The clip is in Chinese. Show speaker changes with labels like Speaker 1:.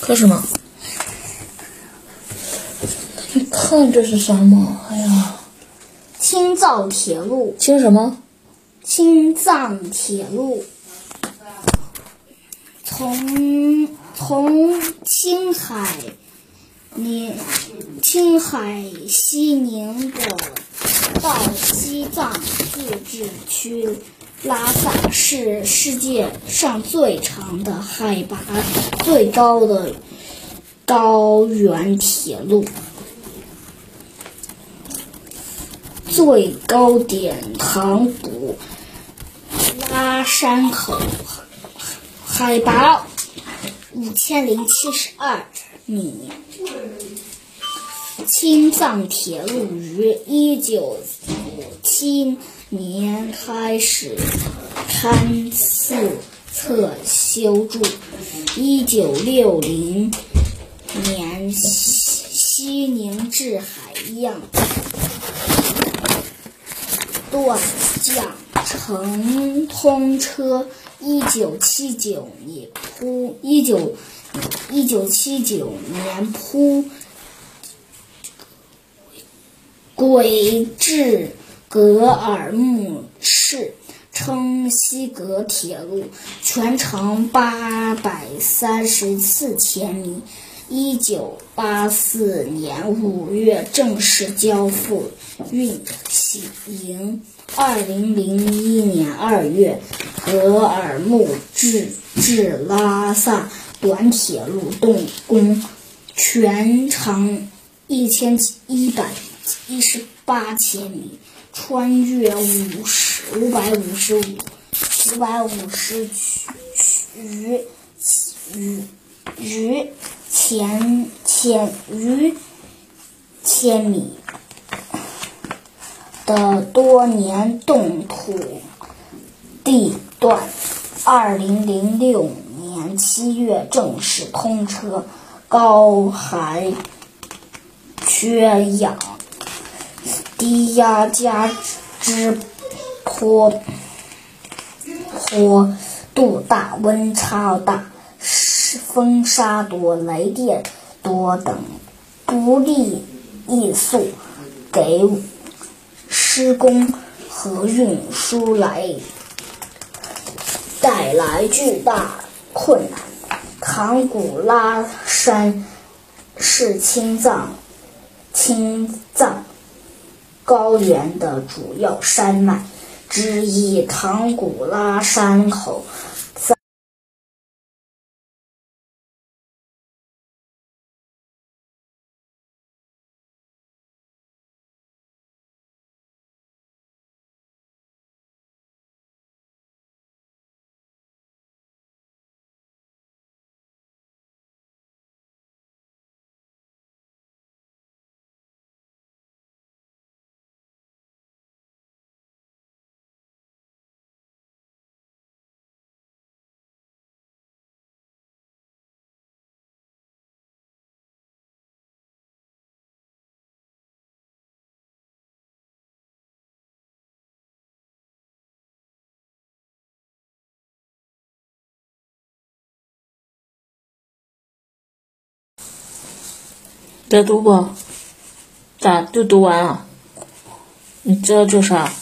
Speaker 1: 看什么？你看这是什么？哎呀，
Speaker 2: 青藏铁路，
Speaker 1: 青什么？
Speaker 2: 青藏铁路，从从青海宁青海西宁的到西藏自治区拉萨是世界上最长的、海拔最高的高原铁路。最高点唐古拉山口，海拔五千零七十二米。青藏铁路于一九五七年开始勘四侧修筑，一九六零年西西宁至海样。段将城通车，一九七九年铺一九一九七九年铺轨至格尔木市，称西格铁路，全长八百三十四千米。一九八四年五月正式交付运行。二零零一年二月，格尔木至至拉萨短铁路动工，全长一千一百一十八千米，穿越五十五百五十五五百五十余余余。千千余千米的多年冻土地段，二零零六年七月正式通车。高海缺氧、低压加之坡坡度大、温差大。风沙多、雷电多等不利因素，给施工和运输来带来巨大困难。唐古拉山是青藏青藏高原的主要山脉之一，唐古拉山口。
Speaker 1: 在读不？咋就读完了？你知道这啥？